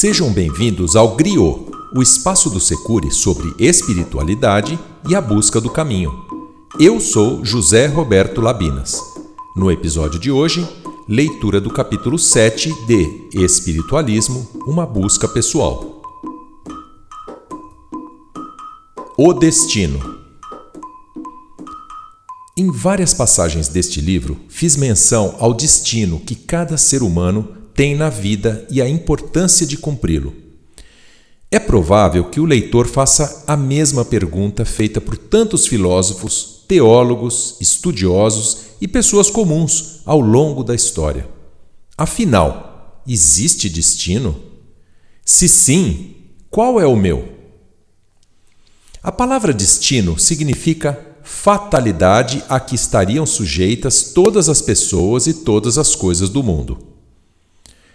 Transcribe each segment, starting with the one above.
Sejam bem-vindos ao Griot, o espaço do Secure sobre espiritualidade e a busca do caminho. Eu sou José Roberto Labinas. No episódio de hoje, leitura do capítulo 7 de Espiritualismo Uma Busca Pessoal. O Destino. Em várias passagens deste livro, fiz menção ao destino que cada ser humano tem na vida e a importância de cumpri-lo. É provável que o leitor faça a mesma pergunta feita por tantos filósofos, teólogos, estudiosos e pessoas comuns ao longo da história. Afinal, existe destino? Se sim, qual é o meu? A palavra destino significa fatalidade a que estariam sujeitas todas as pessoas e todas as coisas do mundo.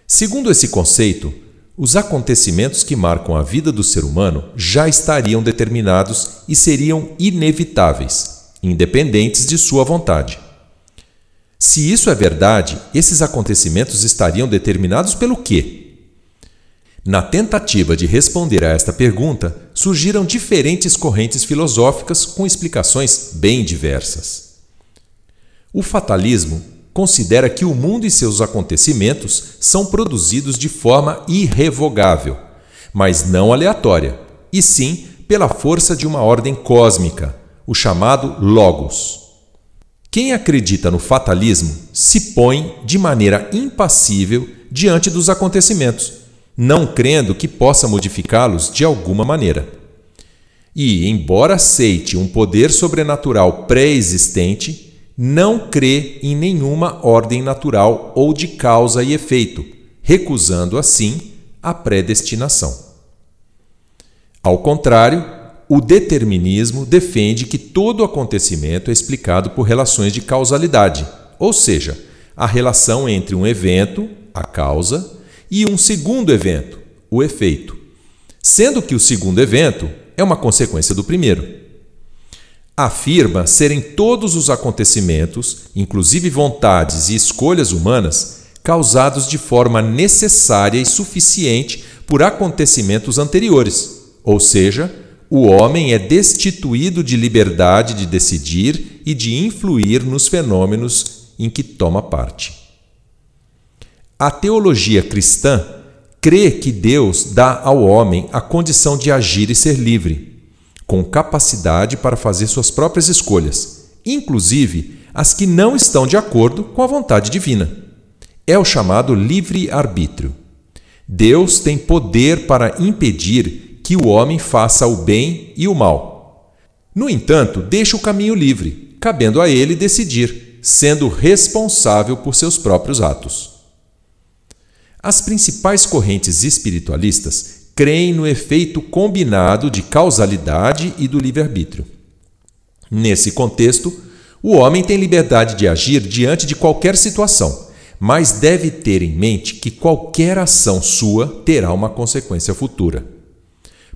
Segundo esse conceito, os acontecimentos que marcam a vida do ser humano já estariam determinados e seriam inevitáveis, independentes de sua vontade. Se isso é verdade, esses acontecimentos estariam determinados pelo quê? Na tentativa de responder a esta pergunta, surgiram diferentes correntes filosóficas com explicações bem diversas. O fatalismo considera que o mundo e seus acontecimentos são produzidos de forma irrevogável, mas não aleatória, e sim pela força de uma ordem cósmica, o chamado Logos. Quem acredita no fatalismo se põe de maneira impassível diante dos acontecimentos, não crendo que possa modificá-los de alguma maneira. E, embora aceite um poder sobrenatural pré-existente, não crê em nenhuma ordem natural ou de causa e efeito, recusando assim a predestinação. Ao contrário, o determinismo defende que todo acontecimento é explicado por relações de causalidade, ou seja, a relação entre um evento, a causa, e um segundo evento, o efeito, sendo que o segundo evento é uma consequência do primeiro afirma serem todos os acontecimentos, inclusive vontades e escolhas humanas, causados de forma necessária e suficiente por acontecimentos anteriores, ou seja, o homem é destituído de liberdade de decidir e de influir nos fenômenos em que toma parte. A teologia cristã crê que Deus dá ao homem a condição de agir e ser livre com capacidade para fazer suas próprias escolhas, inclusive as que não estão de acordo com a vontade divina. É o chamado livre-arbítrio. Deus tem poder para impedir que o homem faça o bem e o mal. No entanto, deixa o caminho livre, cabendo a ele decidir, sendo responsável por seus próprios atos. As principais correntes espiritualistas creem no efeito combinado de causalidade e do livre-arbítrio. Nesse contexto, o homem tem liberdade de agir diante de qualquer situação, mas deve ter em mente que qualquer ação sua terá uma consequência futura.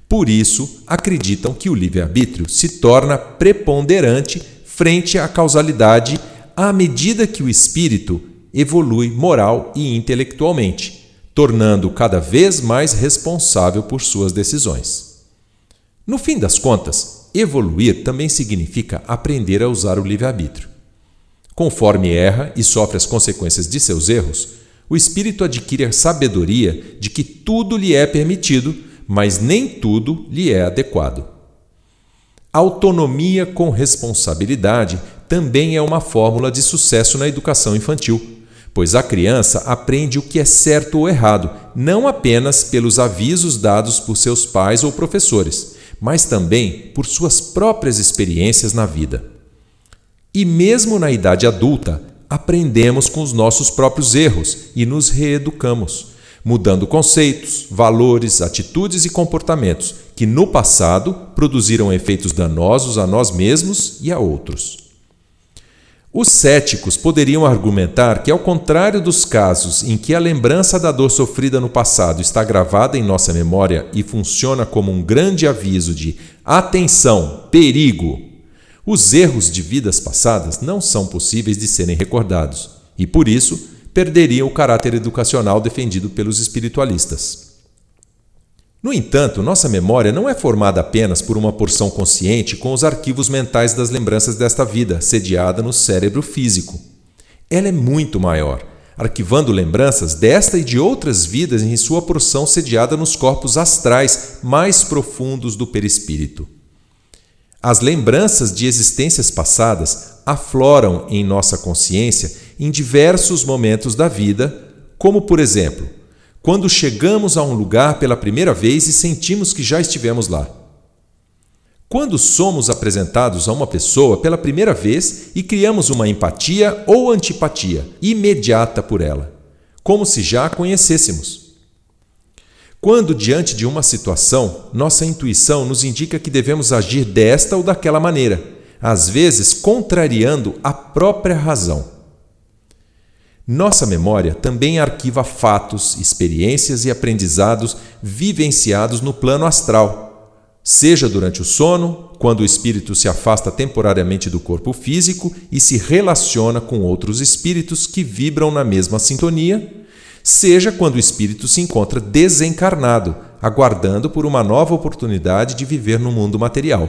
Por isso, acreditam que o livre-arbítrio se torna preponderante frente à causalidade à medida que o espírito evolui moral e intelectualmente tornando cada vez mais responsável por suas decisões. No fim das contas, evoluir também significa aprender a usar o livre-arbítrio. Conforme erra e sofre as consequências de seus erros, o espírito adquire a sabedoria de que tudo lhe é permitido, mas nem tudo lhe é adequado. Autonomia com responsabilidade também é uma fórmula de sucesso na educação infantil pois a criança aprende o que é certo ou errado, não apenas pelos avisos dados por seus pais ou professores, mas também por suas próprias experiências na vida. E mesmo na idade adulta, aprendemos com os nossos próprios erros e nos reeducamos, mudando conceitos, valores, atitudes e comportamentos que no passado produziram efeitos danosos a nós mesmos e a outros. Os céticos poderiam argumentar que, ao contrário dos casos em que a lembrança da dor sofrida no passado está gravada em nossa memória e funciona como um grande aviso de atenção, perigo, os erros de vidas passadas não são possíveis de serem recordados e, por isso, perderiam o caráter educacional defendido pelos espiritualistas. No entanto, nossa memória não é formada apenas por uma porção consciente com os arquivos mentais das lembranças desta vida, sediada no cérebro físico. Ela é muito maior, arquivando lembranças desta e de outras vidas em sua porção sediada nos corpos astrais mais profundos do perispírito. As lembranças de existências passadas afloram em nossa consciência em diversos momentos da vida, como, por exemplo, quando chegamos a um lugar pela primeira vez e sentimos que já estivemos lá. Quando somos apresentados a uma pessoa pela primeira vez e criamos uma empatia ou antipatia imediata por ela, como se já a conhecêssemos. Quando, diante de uma situação, nossa intuição nos indica que devemos agir desta ou daquela maneira, às vezes contrariando a própria razão. Nossa memória também arquiva fatos, experiências e aprendizados vivenciados no plano astral, seja durante o sono, quando o espírito se afasta temporariamente do corpo físico e se relaciona com outros espíritos que vibram na mesma sintonia, seja quando o espírito se encontra desencarnado, aguardando por uma nova oportunidade de viver no mundo material.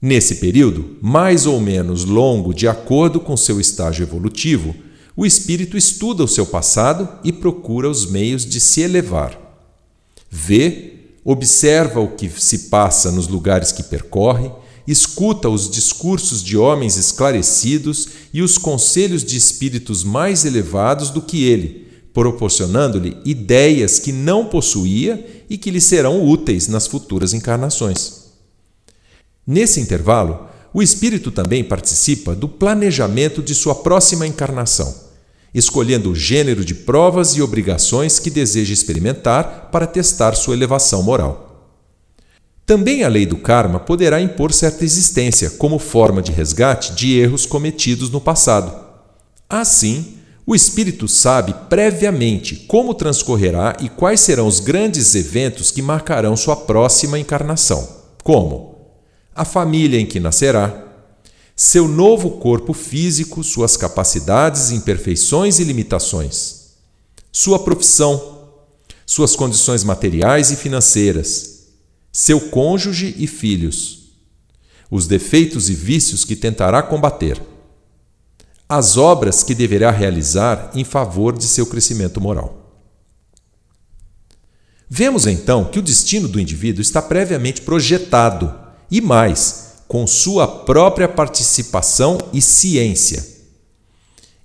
Nesse período, mais ou menos longo de acordo com seu estágio evolutivo, o espírito estuda o seu passado e procura os meios de se elevar. Vê, observa o que se passa nos lugares que percorre, escuta os discursos de homens esclarecidos e os conselhos de espíritos mais elevados do que ele, proporcionando-lhe ideias que não possuía e que lhe serão úteis nas futuras encarnações. Nesse intervalo, o espírito também participa do planejamento de sua próxima encarnação escolhendo o gênero de provas e obrigações que deseja experimentar para testar sua elevação moral. Também a lei do karma poderá impor certa existência como forma de resgate de erros cometidos no passado. Assim, o espírito sabe previamente como transcorrerá e quais serão os grandes eventos que marcarão sua próxima encarnação, como a família em que nascerá, seu novo corpo físico, suas capacidades, imperfeições e limitações, sua profissão, suas condições materiais e financeiras, seu cônjuge e filhos, os defeitos e vícios que tentará combater, as obras que deverá realizar em favor de seu crescimento moral. Vemos então que o destino do indivíduo está previamente projetado e mais, com sua própria participação e ciência.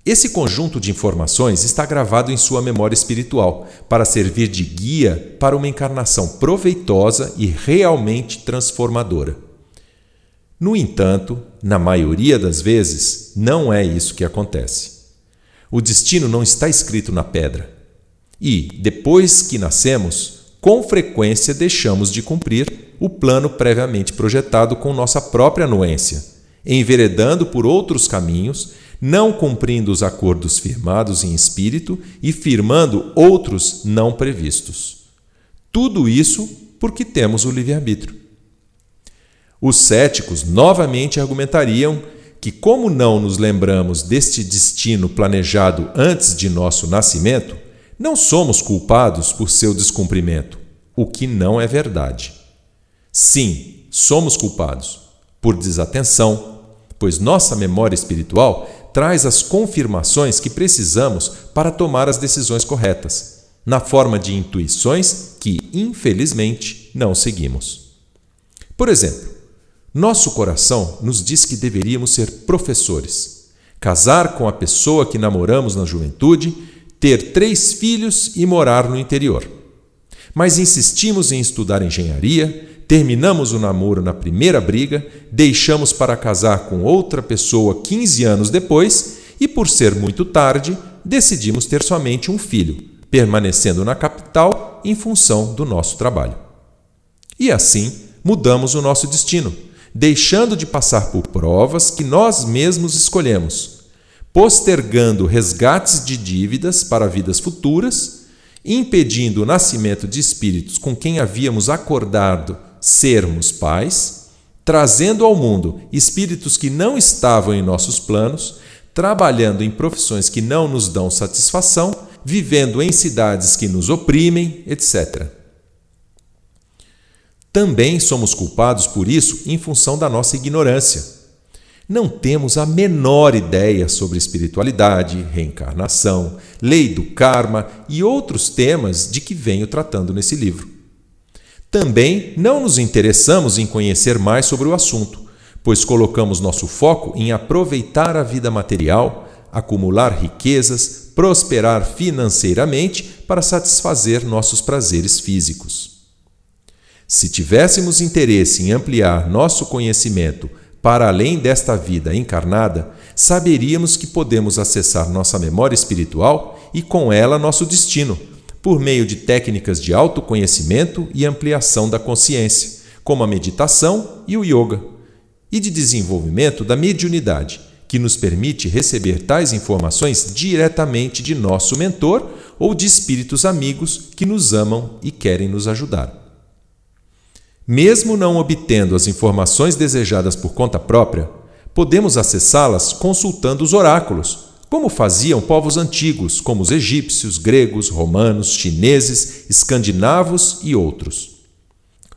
Esse conjunto de informações está gravado em sua memória espiritual para servir de guia para uma encarnação proveitosa e realmente transformadora. No entanto, na maioria das vezes, não é isso que acontece. O destino não está escrito na pedra. E, depois que nascemos, com frequência deixamos de cumprir o plano previamente projetado com nossa própria anuência, enveredando por outros caminhos, não cumprindo os acordos firmados em espírito e firmando outros não previstos. Tudo isso porque temos o livre-arbítrio. Os céticos novamente argumentariam que, como não nos lembramos deste destino planejado antes de nosso nascimento, não somos culpados por seu descumprimento, o que não é verdade. Sim, somos culpados por desatenção, pois nossa memória espiritual traz as confirmações que precisamos para tomar as decisões corretas, na forma de intuições que, infelizmente, não seguimos. Por exemplo, nosso coração nos diz que deveríamos ser professores, casar com a pessoa que namoramos na juventude, ter três filhos e morar no interior. Mas insistimos em estudar engenharia, terminamos o namoro na primeira briga, deixamos para casar com outra pessoa 15 anos depois e, por ser muito tarde, decidimos ter somente um filho, permanecendo na capital em função do nosso trabalho. E assim mudamos o nosso destino, deixando de passar por provas que nós mesmos escolhemos, postergando resgates de dívidas para vidas futuras, impedindo o nascimento de espíritos com quem havíamos acordado sermos pais, trazendo ao mundo espíritos que não estavam em nossos planos, trabalhando em profissões que não nos dão satisfação, vivendo em cidades que nos oprimem, etc. Também somos culpados por isso em função da nossa ignorância. Não temos a menor ideia sobre espiritualidade, reencarnação, lei do karma e outros temas de que venho tratando nesse livro. Também não nos interessamos em conhecer mais sobre o assunto, pois colocamos nosso foco em aproveitar a vida material, acumular riquezas, prosperar financeiramente para satisfazer nossos prazeres físicos. Se tivéssemos interesse em ampliar nosso conhecimento para além desta vida encarnada, saberíamos que podemos acessar nossa memória espiritual e com ela nosso destino, por meio de técnicas de autoconhecimento e ampliação da consciência, como a meditação e o yoga, e de desenvolvimento da mediunidade, que nos permite receber tais informações diretamente de nosso mentor ou de espíritos amigos que nos amam e querem nos ajudar. Mesmo não obtendo as informações desejadas por conta própria, podemos acessá-las consultando os oráculos, como faziam povos antigos, como os egípcios, gregos, romanos, chineses, escandinavos e outros.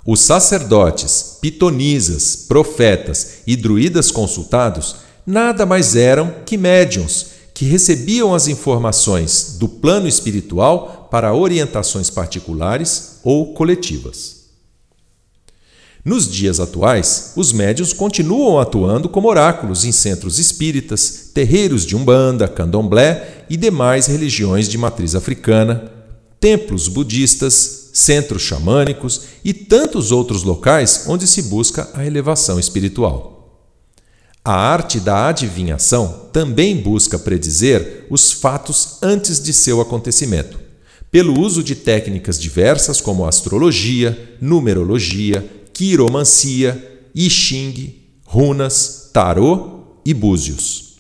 Os sacerdotes, pitonisas, profetas e druidas consultados nada mais eram que médiums que recebiam as informações do plano espiritual para orientações particulares ou coletivas. Nos dias atuais, os médios continuam atuando como oráculos em centros espíritas, terreiros de umbanda, candomblé e demais religiões de matriz africana, templos budistas, centros xamânicos e tantos outros locais onde se busca a elevação espiritual. A arte da adivinhação também busca predizer os fatos antes de seu acontecimento, pelo uso de técnicas diversas como astrologia, numerologia, quiromancia, I runas, tarô e búzios.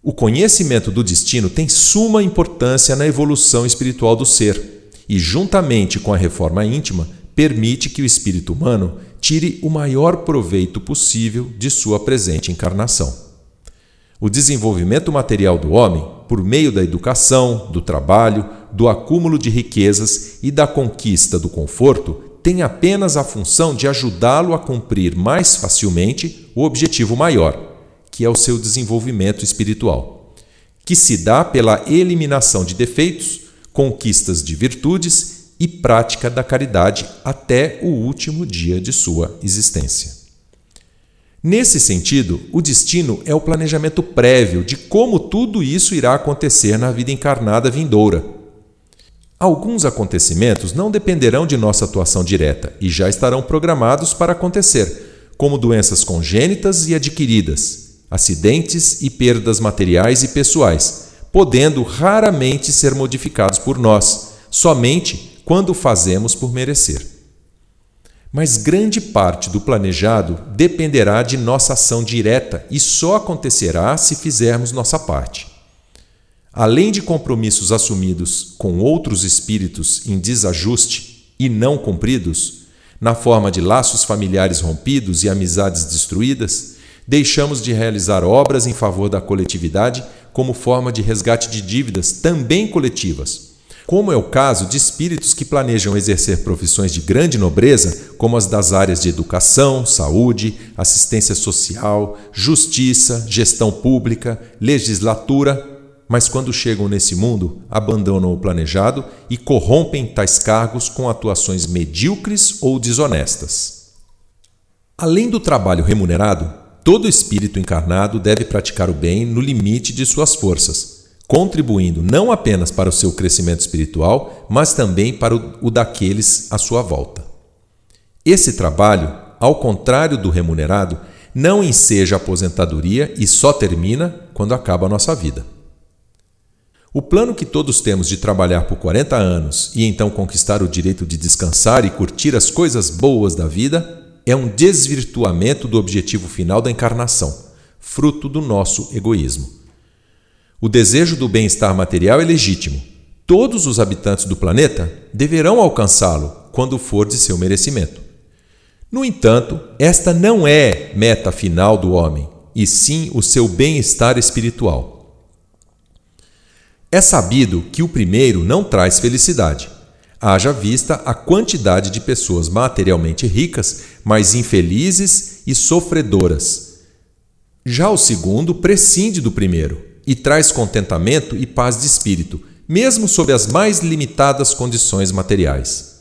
O conhecimento do destino tem suma importância na evolução espiritual do ser e, juntamente com a reforma íntima, permite que o espírito humano tire o maior proveito possível de sua presente encarnação. O desenvolvimento material do homem, por meio da educação, do trabalho, do acúmulo de riquezas e da conquista do conforto, tem apenas a função de ajudá-lo a cumprir mais facilmente o objetivo maior, que é o seu desenvolvimento espiritual, que se dá pela eliminação de defeitos, conquistas de virtudes e prática da caridade até o último dia de sua existência. Nesse sentido, o destino é o planejamento prévio de como tudo isso irá acontecer na vida encarnada vindoura Alguns acontecimentos não dependerão de nossa atuação direta e já estarão programados para acontecer, como doenças congênitas e adquiridas, acidentes e perdas materiais e pessoais, podendo raramente ser modificados por nós, somente quando fazemos por merecer. Mas grande parte do planejado dependerá de nossa ação direta e só acontecerá se fizermos nossa parte. Além de compromissos assumidos com outros espíritos em desajuste e não cumpridos, na forma de laços familiares rompidos e amizades destruídas, deixamos de realizar obras em favor da coletividade como forma de resgate de dívidas também coletivas, como é o caso de espíritos que planejam exercer profissões de grande nobreza, como as das áreas de educação, saúde, assistência social, justiça, gestão pública, legislatura mas quando chegam nesse mundo, abandonam o planejado e corrompem tais cargos com atuações medíocres ou desonestas. Além do trabalho remunerado, todo espírito encarnado deve praticar o bem no limite de suas forças, contribuindo não apenas para o seu crescimento espiritual, mas também para o daqueles à sua volta. Esse trabalho, ao contrário do remunerado, não enseja aposentadoria e só termina quando acaba a nossa vida. O plano que todos temos de trabalhar por 40 anos e então conquistar o direito de descansar e curtir as coisas boas da vida é um desvirtuamento do objetivo final da encarnação, fruto do nosso egoísmo. O desejo do bem-estar material é legítimo. Todos os habitantes do planeta deverão alcançá-lo quando for de seu merecimento. No entanto, esta não é meta final do homem, e sim o seu bem-estar espiritual. É sabido que o primeiro não traz felicidade. haja vista a quantidade de pessoas materialmente ricas, mas infelizes e sofredoras. Já o segundo prescinde do primeiro e traz contentamento e paz de espírito, mesmo sob as mais limitadas condições materiais.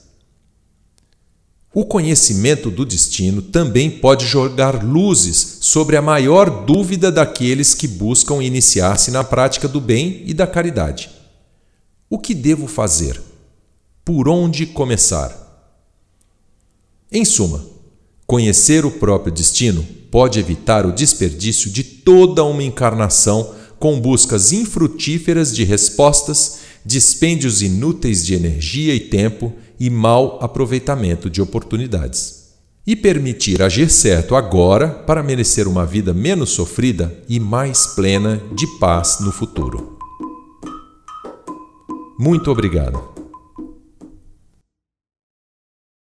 O conhecimento do destino também pode jogar luzes sobre a maior dúvida daqueles que buscam iniciar-se na prática do bem e da caridade. O que devo fazer? Por onde começar? Em suma, conhecer o próprio destino pode evitar o desperdício de toda uma encarnação com buscas infrutíferas de respostas, dispêndios inúteis de energia e tempo e mau aproveitamento de oportunidades. E permitir agir certo agora para merecer uma vida menos sofrida e mais plena de paz no futuro. Muito obrigado.